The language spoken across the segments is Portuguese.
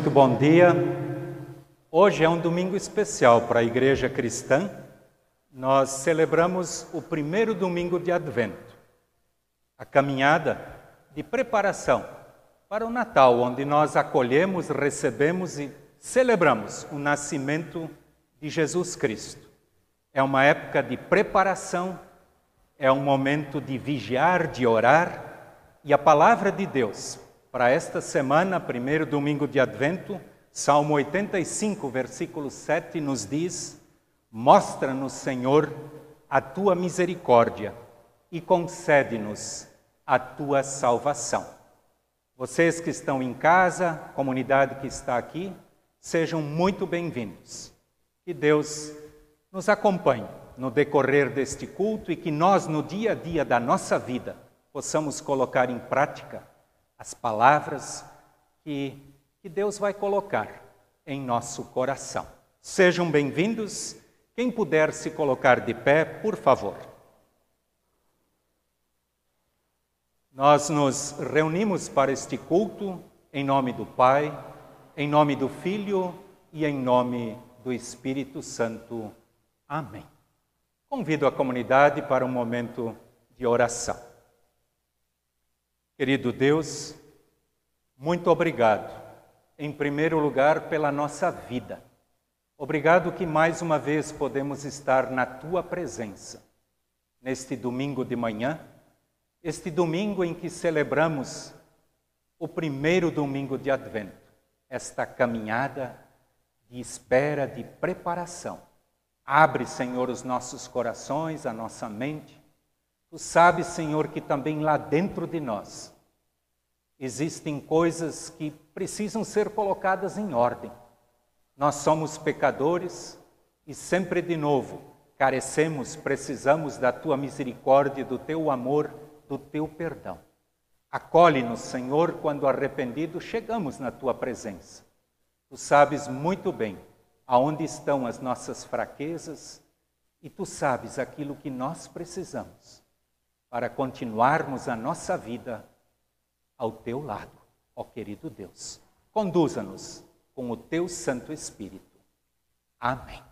Muito bom dia. Hoje é um domingo especial para a Igreja Cristã. Nós celebramos o primeiro domingo de Advento, a caminhada de preparação para o Natal, onde nós acolhemos, recebemos e celebramos o nascimento de Jesus Cristo. É uma época de preparação, é um momento de vigiar, de orar, e a palavra de Deus para esta semana, primeiro domingo de Advento, Salmo 85, versículo 7 nos diz: Mostra-nos, Senhor, a tua misericórdia e concede-nos a tua salvação. Vocês que estão em casa, comunidade que está aqui, sejam muito bem-vindos. Que Deus nos acompanhe no decorrer deste culto e que nós, no dia a dia da nossa vida, possamos colocar em prática as palavras que, que Deus vai colocar em nosso coração. Sejam bem-vindos. Quem puder se colocar de pé, por favor. Nós nos reunimos para este culto em nome do Pai, em nome do Filho e em nome do Espírito Santo. Amém. Convido a comunidade para um momento de oração. Querido Deus, muito obrigado, em primeiro lugar, pela nossa vida. Obrigado que mais uma vez podemos estar na tua presença, neste domingo de manhã, este domingo em que celebramos o primeiro domingo de Advento, esta caminhada de espera, de preparação. Abre, Senhor, os nossos corações, a nossa mente Tu sabes, Senhor, que também lá dentro de nós existem coisas que precisam ser colocadas em ordem. Nós somos pecadores e sempre de novo carecemos, precisamos da tua misericórdia, do teu amor, do teu perdão. Acolhe-nos, Senhor, quando arrependidos chegamos na tua presença. Tu sabes muito bem aonde estão as nossas fraquezas e tu sabes aquilo que nós precisamos para continuarmos a nossa vida ao teu lado, ó querido Deus. Conduza-nos com o teu Santo Espírito. Amém.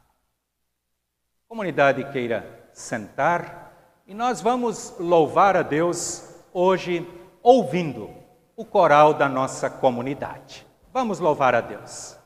Comunidade queira sentar e nós vamos louvar a Deus hoje ouvindo o coral da nossa comunidade. Vamos louvar a Deus.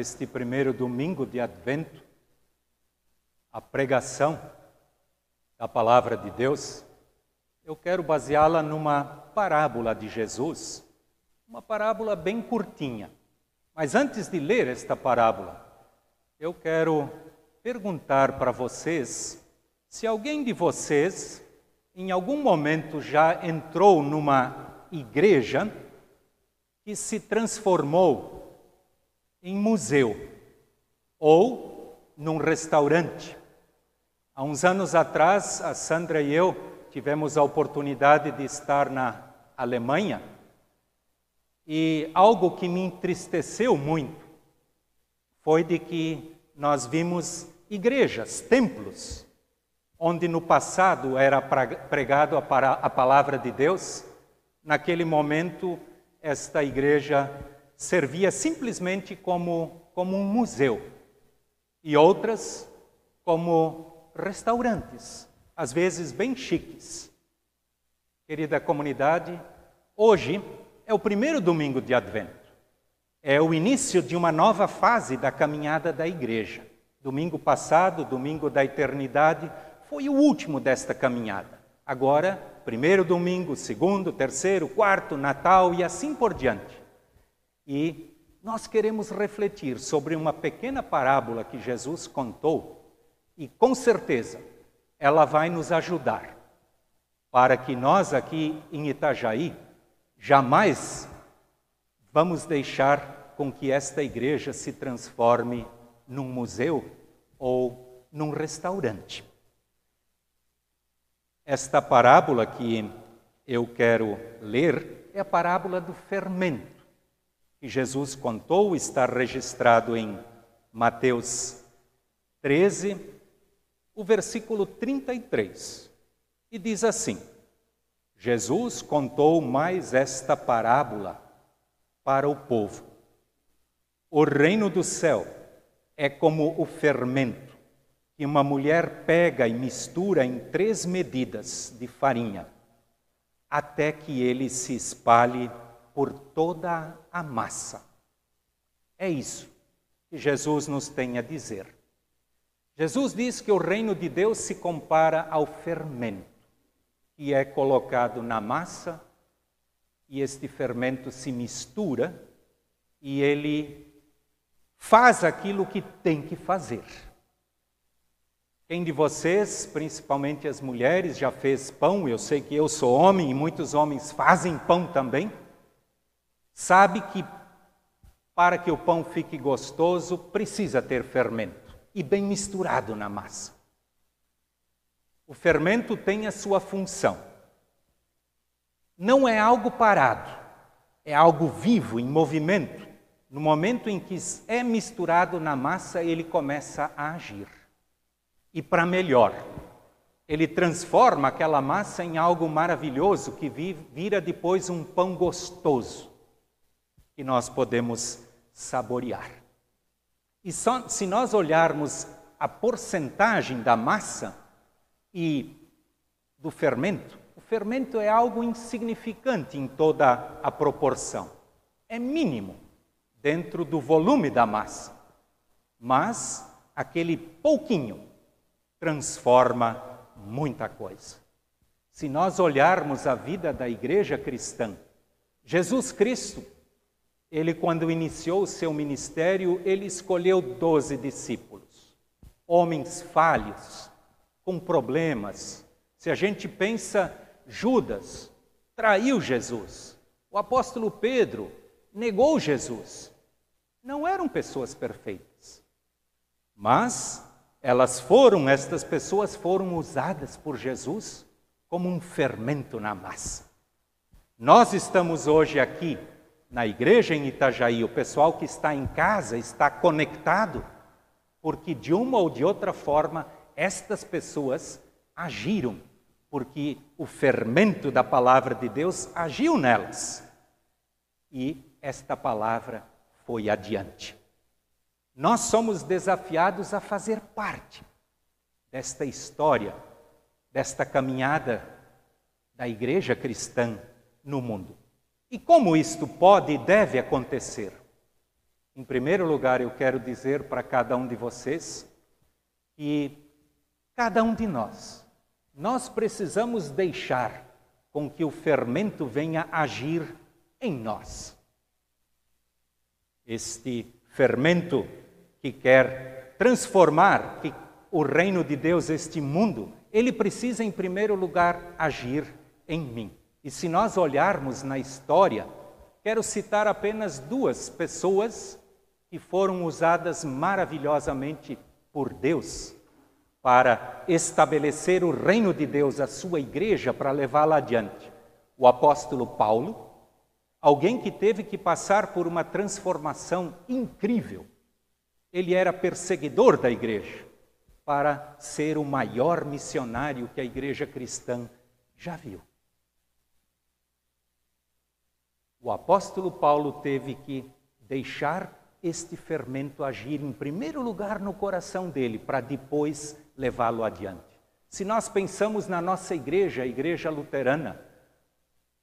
Neste primeiro domingo de Advento, a pregação da palavra de Deus, eu quero baseá-la numa parábola de Jesus, uma parábola bem curtinha. Mas antes de ler esta parábola, eu quero perguntar para vocês se alguém de vocês, em algum momento, já entrou numa igreja que se transformou em museu ou num restaurante. Há uns anos atrás, a Sandra e eu tivemos a oportunidade de estar na Alemanha e algo que me entristeceu muito foi de que nós vimos igrejas, templos, onde no passado era pregado a palavra de Deus, naquele momento esta igreja servia simplesmente como, como um museu e outras como restaurantes, às vezes bem chiques. Querida comunidade, hoje é o primeiro domingo de Advento. É o início de uma nova fase da caminhada da igreja. Domingo passado, domingo da eternidade, foi o último desta caminhada. Agora primeiro domingo, segundo, terceiro, quarto, Natal e assim por diante. E nós queremos refletir sobre uma pequena parábola que Jesus contou e com certeza ela vai nos ajudar para que nós aqui em Itajaí jamais vamos deixar com que esta igreja se transforme num museu ou num restaurante. Esta parábola que eu quero ler é a parábola do fermento, que Jesus contou, está registrado em Mateus 13, o versículo 33. E diz assim: Jesus contou mais esta parábola para o povo. O reino do céu é como o fermento que uma mulher pega e mistura em três medidas de farinha, até que ele se espalhe por toda a massa. É isso que Jesus nos tem a dizer. Jesus diz que o reino de Deus se compara ao fermento, que é colocado na massa, e este fermento se mistura e ele faz aquilo que tem que fazer. Quem de vocês, principalmente as mulheres, já fez pão? Eu sei que eu sou homem e muitos homens fazem pão também. Sabe que para que o pão fique gostoso, precisa ter fermento e bem misturado na massa. O fermento tem a sua função. Não é algo parado, é algo vivo, em movimento. No momento em que é misturado na massa, ele começa a agir e para melhor. Ele transforma aquela massa em algo maravilhoso que vira depois um pão gostoso que nós podemos saborear. E só, se nós olharmos a porcentagem da massa e do fermento, o fermento é algo insignificante em toda a proporção. É mínimo dentro do volume da massa. Mas aquele pouquinho transforma muita coisa. Se nós olharmos a vida da igreja cristã, Jesus Cristo, ele quando iniciou o seu ministério, ele escolheu doze discípulos, homens falhos, com problemas. Se a gente pensa, Judas traiu Jesus, o apóstolo Pedro negou Jesus. Não eram pessoas perfeitas, mas elas foram, estas pessoas foram usadas por Jesus como um fermento na massa. Nós estamos hoje aqui na igreja em Itajaí, o pessoal que está em casa está conectado, porque de uma ou de outra forma estas pessoas agiram, porque o fermento da palavra de Deus agiu nelas. E esta palavra foi adiante. Nós somos desafiados a fazer parte desta história, desta caminhada da igreja cristã no mundo. E como isto pode e deve acontecer? Em primeiro lugar, eu quero dizer para cada um de vocês que cada um de nós, nós precisamos deixar com que o fermento venha agir em nós. Este fermento que quer transformar o reino de Deus, este mundo, ele precisa, em primeiro lugar, agir em mim. E se nós olharmos na história, quero citar apenas duas pessoas que foram usadas maravilhosamente por Deus para estabelecer o reino de Deus, a sua igreja, para levá-la adiante. O apóstolo Paulo, alguém que teve que passar por uma transformação incrível. Ele era perseguidor da igreja para ser o maior missionário que a igreja cristã já viu. O apóstolo Paulo teve que deixar este fermento agir em primeiro lugar no coração dele, para depois levá-lo adiante. Se nós pensamos na nossa igreja, a igreja luterana,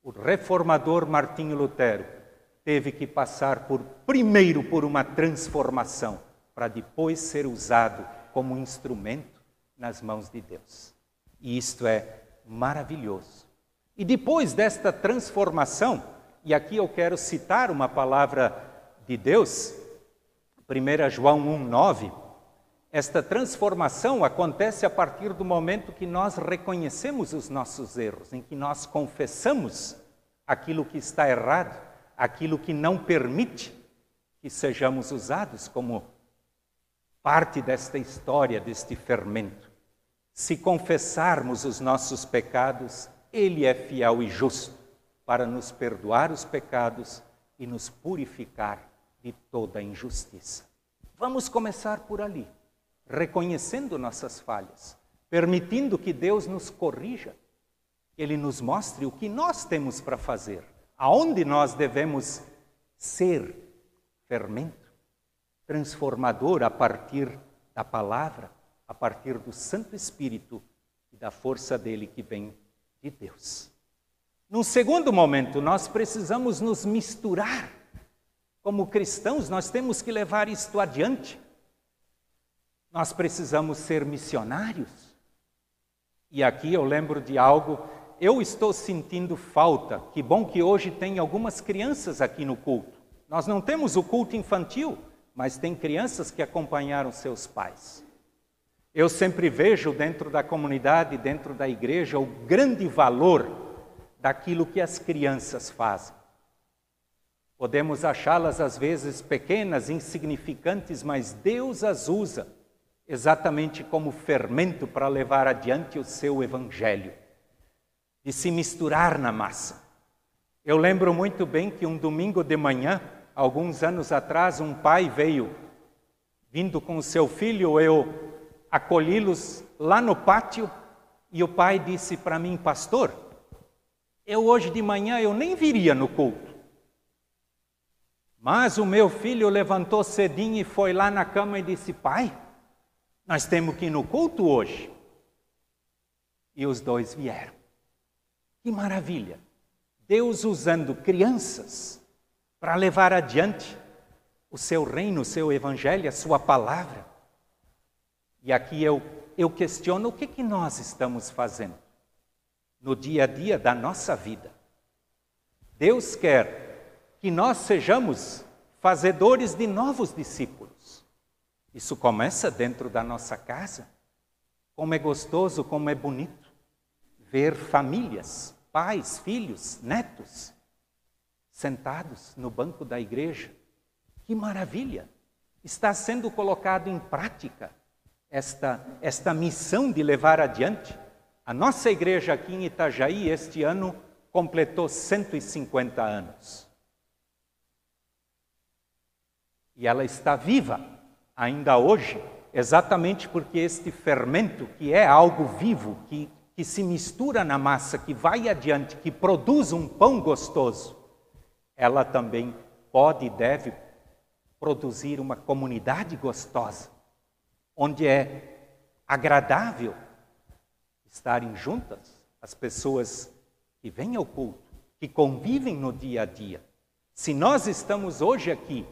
o reformador Martinho Lutero teve que passar por primeiro por uma transformação, para depois ser usado como instrumento nas mãos de Deus. E isto é maravilhoso. E depois desta transformação, e aqui eu quero citar uma palavra de Deus, 1 João 1,9. Esta transformação acontece a partir do momento que nós reconhecemos os nossos erros, em que nós confessamos aquilo que está errado, aquilo que não permite que sejamos usados como parte desta história, deste fermento. Se confessarmos os nossos pecados, Ele é fiel e justo para nos perdoar os pecados e nos purificar de toda injustiça. Vamos começar por ali, reconhecendo nossas falhas, permitindo que Deus nos corrija, Ele nos mostre o que nós temos para fazer, aonde nós devemos ser fermento, transformador a partir da palavra, a partir do Santo Espírito e da força dele que vem de Deus. Num segundo momento, nós precisamos nos misturar. Como cristãos, nós temos que levar isto adiante. Nós precisamos ser missionários. E aqui eu lembro de algo, eu estou sentindo falta. Que bom que hoje tem algumas crianças aqui no culto. Nós não temos o culto infantil, mas tem crianças que acompanharam seus pais. Eu sempre vejo dentro da comunidade, dentro da igreja, o grande valor daquilo que as crianças fazem. Podemos achá-las às vezes pequenas, insignificantes, mas Deus as usa exatamente como fermento para levar adiante o seu evangelho, de se misturar na massa. Eu lembro muito bem que um domingo de manhã, alguns anos atrás, um pai veio, vindo com o seu filho, eu acolhi-los lá no pátio, e o pai disse para mim, pastor, eu hoje de manhã eu nem viria no culto. Mas o meu filho levantou cedinho e foi lá na cama e disse: Pai, nós temos que ir no culto hoje. E os dois vieram. Que maravilha! Deus usando crianças para levar adiante o seu reino, o seu evangelho, a sua palavra. E aqui eu, eu questiono o que, que nós estamos fazendo no dia a dia da nossa vida. Deus quer que nós sejamos fazedores de novos discípulos. Isso começa dentro da nossa casa. Como é gostoso, como é bonito ver famílias, pais, filhos, netos sentados no banco da igreja. Que maravilha! Está sendo colocado em prática esta, esta missão de levar adiante a nossa igreja aqui em Itajaí, este ano, completou 150 anos. E ela está viva ainda hoje, exatamente porque este fermento, que é algo vivo, que, que se mistura na massa, que vai adiante, que produz um pão gostoso, ela também pode e deve produzir uma comunidade gostosa, onde é agradável estarem juntas as pessoas que vêm ao culto, que convivem no dia a dia. Se nós estamos hoje aqui,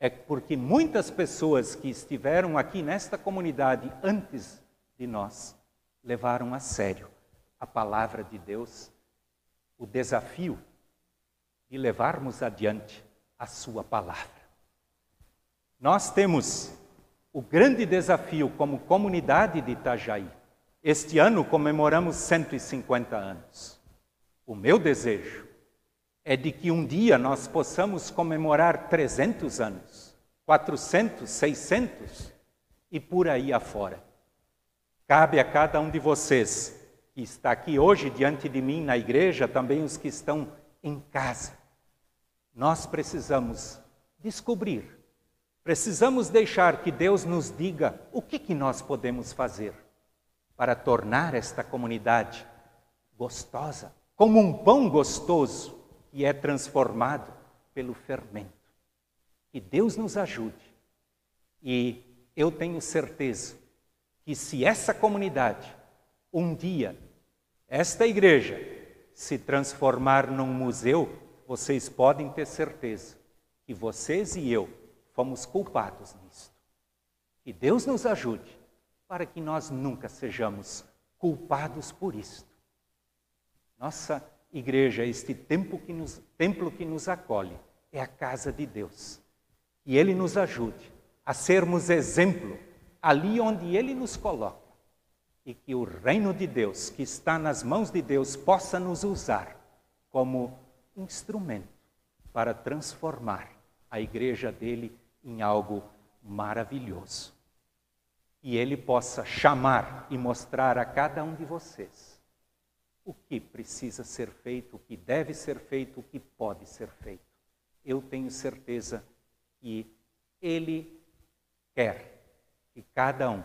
é porque muitas pessoas que estiveram aqui nesta comunidade antes de nós levaram a sério a palavra de Deus, o desafio de levarmos adiante a Sua palavra. Nós temos o grande desafio como comunidade de Itajaí. Este ano comemoramos 150 anos. O meu desejo é de que um dia nós possamos comemorar 300 anos, 400, 600 e por aí afora. Cabe a cada um de vocês que está aqui hoje diante de mim na igreja, também os que estão em casa, nós precisamos descobrir, precisamos deixar que Deus nos diga o que, que nós podemos fazer para tornar esta comunidade gostosa, como um pão gostoso que é transformado pelo fermento. Que Deus nos ajude. E eu tenho certeza que se essa comunidade, um dia, esta igreja, se transformar num museu, vocês podem ter certeza que vocês e eu fomos culpados nisto. Que Deus nos ajude para que nós nunca sejamos culpados por isto. Nossa igreja, este templo que nos, templo que nos acolhe, é a casa de Deus. E Ele nos ajude a sermos exemplo ali onde Ele nos coloca. E que o reino de Deus, que está nas mãos de Deus, possa nos usar como instrumento para transformar a igreja dele em algo maravilhoso. E ele possa chamar e mostrar a cada um de vocês o que precisa ser feito, o que deve ser feito, o que pode ser feito. Eu tenho certeza que ele quer que cada um,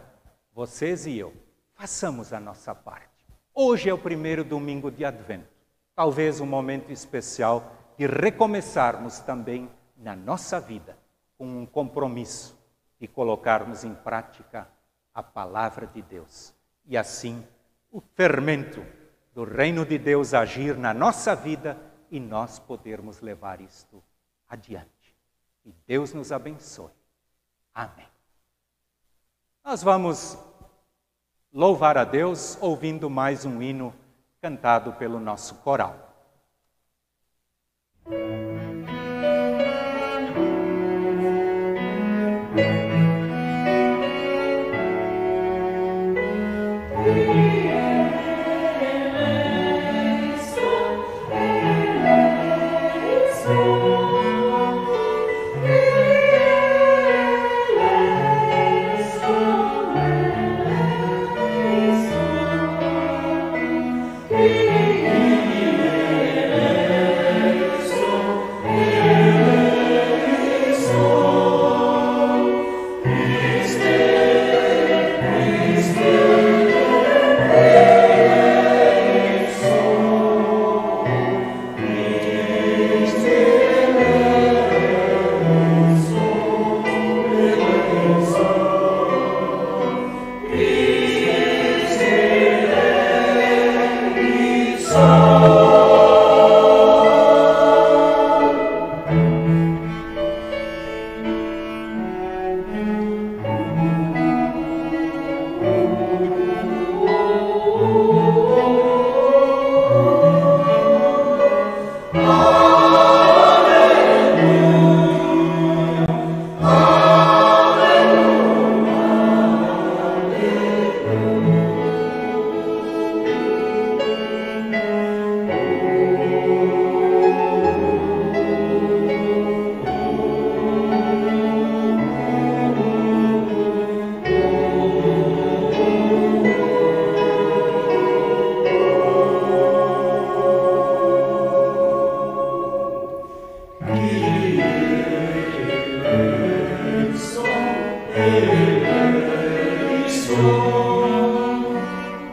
vocês e eu, façamos a nossa parte. Hoje é o primeiro domingo de Advento talvez um momento especial de recomeçarmos também na nossa vida com um compromisso e colocarmos em prática a palavra de Deus. E assim o fermento do reino de Deus agir na nossa vida e nós podermos levar isto adiante. E Deus nos abençoe. Amém. Nós vamos louvar a Deus ouvindo mais um hino cantado pelo nosso coral.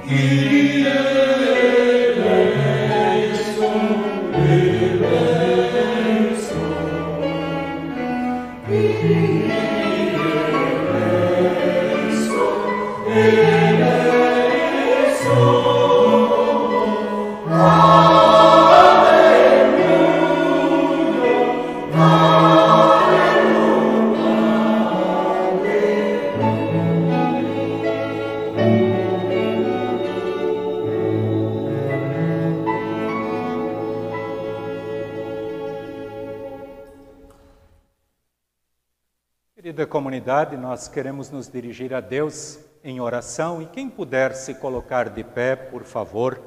Querida nós queremos nos dirigir a Deus em oração e quem puder se colocar de pé, por favor.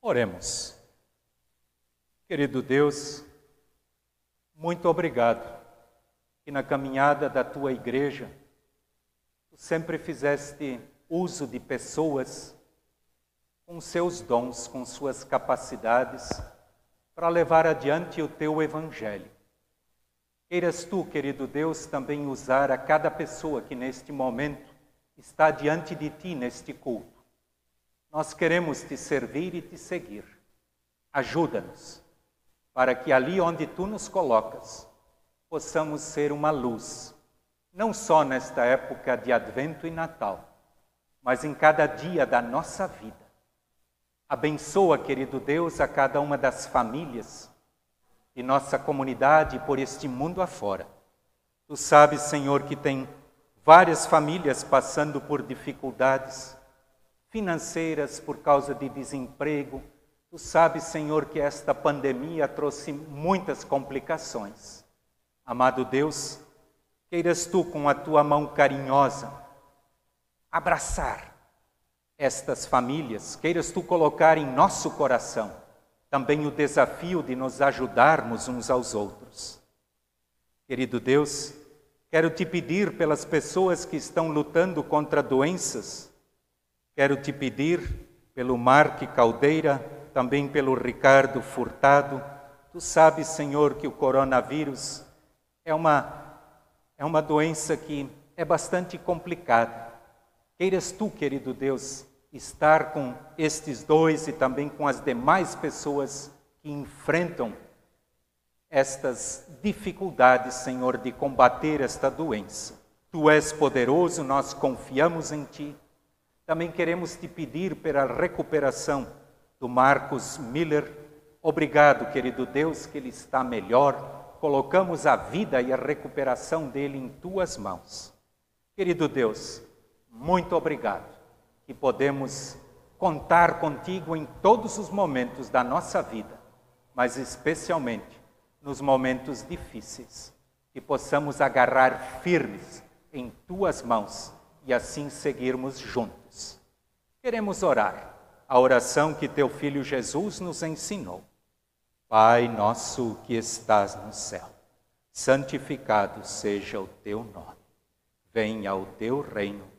Oremos. Querido Deus, muito obrigado que na caminhada da tua igreja tu sempre fizeste uso de pessoas com seus dons, com suas capacidades para levar adiante o teu evangelho. Queiras tu, querido Deus, também usar a cada pessoa que neste momento está diante de ti neste culto. Nós queremos te servir e te seguir. Ajuda-nos para que ali onde tu nos colocas possamos ser uma luz, não só nesta época de Advento e Natal, mas em cada dia da nossa vida Abençoa, querido Deus, a cada uma das famílias de nossa comunidade por este mundo afora. Tu sabes, Senhor, que tem várias famílias passando por dificuldades financeiras por causa de desemprego. Tu sabes, Senhor, que esta pandemia trouxe muitas complicações. Amado Deus, queiras tu, com a tua mão carinhosa, abraçar estas famílias, queiras tu colocar em nosso coração também o desafio de nos ajudarmos uns aos outros. Querido Deus, quero te pedir pelas pessoas que estão lutando contra doenças, quero te pedir pelo Marque Caldeira, também pelo Ricardo Furtado. Tu sabes, Senhor, que o coronavírus é uma, é uma doença que é bastante complicada. Queiras tu, querido Deus, estar com estes dois e também com as demais pessoas que enfrentam estas dificuldades, Senhor, de combater esta doença. Tu és poderoso, nós confiamos em Ti. Também queremos te pedir pela recuperação do Marcos Miller. Obrigado, querido Deus, que ele está melhor. Colocamos a vida e a recuperação dele em tuas mãos. Querido Deus, muito obrigado que podemos contar contigo em todos os momentos da nossa vida, mas especialmente nos momentos difíceis, que possamos agarrar firmes em tuas mãos e assim seguirmos juntos. Queremos orar a oração que teu filho Jesus nos ensinou. Pai nosso que estás no céu, santificado seja o teu nome. Venha o teu reino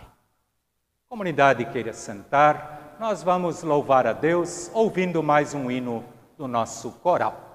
Comunidade queira sentar, nós vamos louvar a Deus ouvindo mais um hino do nosso coral.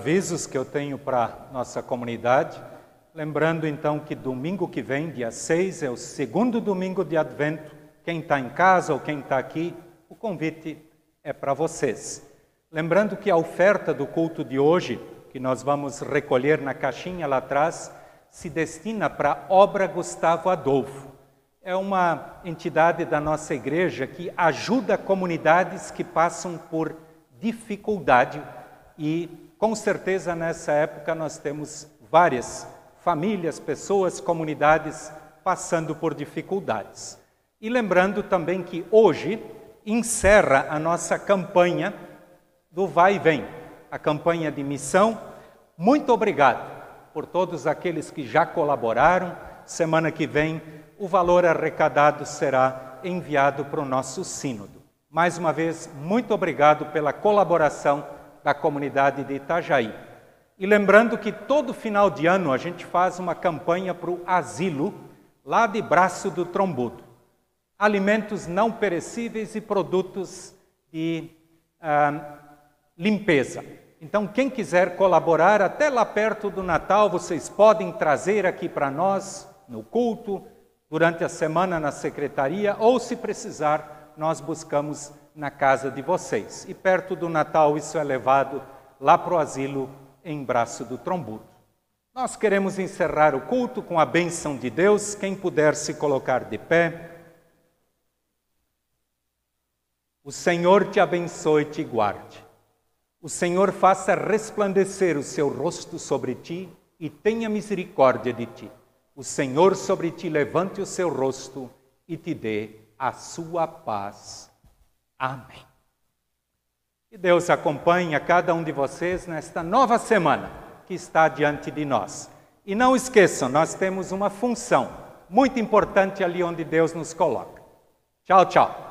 Avisos que eu tenho para nossa comunidade. Lembrando então que domingo que vem, dia 6, é o segundo domingo de advento. Quem está em casa ou quem está aqui, o convite é para vocês. Lembrando que a oferta do culto de hoje, que nós vamos recolher na caixinha lá atrás, se destina para a obra Gustavo Adolfo. É uma entidade da nossa igreja que ajuda comunidades que passam por dificuldade e com certeza, nessa época, nós temos várias famílias, pessoas, comunidades passando por dificuldades. E lembrando também que hoje encerra a nossa campanha do Vai e Vem, a campanha de missão. Muito obrigado por todos aqueles que já colaboraram. Semana que vem, o valor arrecadado será enviado para o nosso Sínodo. Mais uma vez, muito obrigado pela colaboração da comunidade de Itajaí. E lembrando que todo final de ano a gente faz uma campanha para o asilo, lá de Braço do Trombudo. Alimentos não perecíveis e produtos de ah, limpeza. Então, quem quiser colaborar, até lá perto do Natal, vocês podem trazer aqui para nós, no culto, durante a semana na secretaria, ou se precisar, nós buscamos na casa de vocês. E perto do Natal isso é levado lá para o asilo em Braço do Trombudo. Nós queremos encerrar o culto com a bênção de Deus. Quem puder se colocar de pé. O Senhor te abençoe e te guarde. O Senhor faça resplandecer o seu rosto sobre ti e tenha misericórdia de ti. O Senhor sobre ti levante o seu rosto e te dê a sua paz. Amém. Que Deus acompanhe a cada um de vocês nesta nova semana que está diante de nós. E não esqueçam, nós temos uma função muito importante ali onde Deus nos coloca. Tchau, tchau.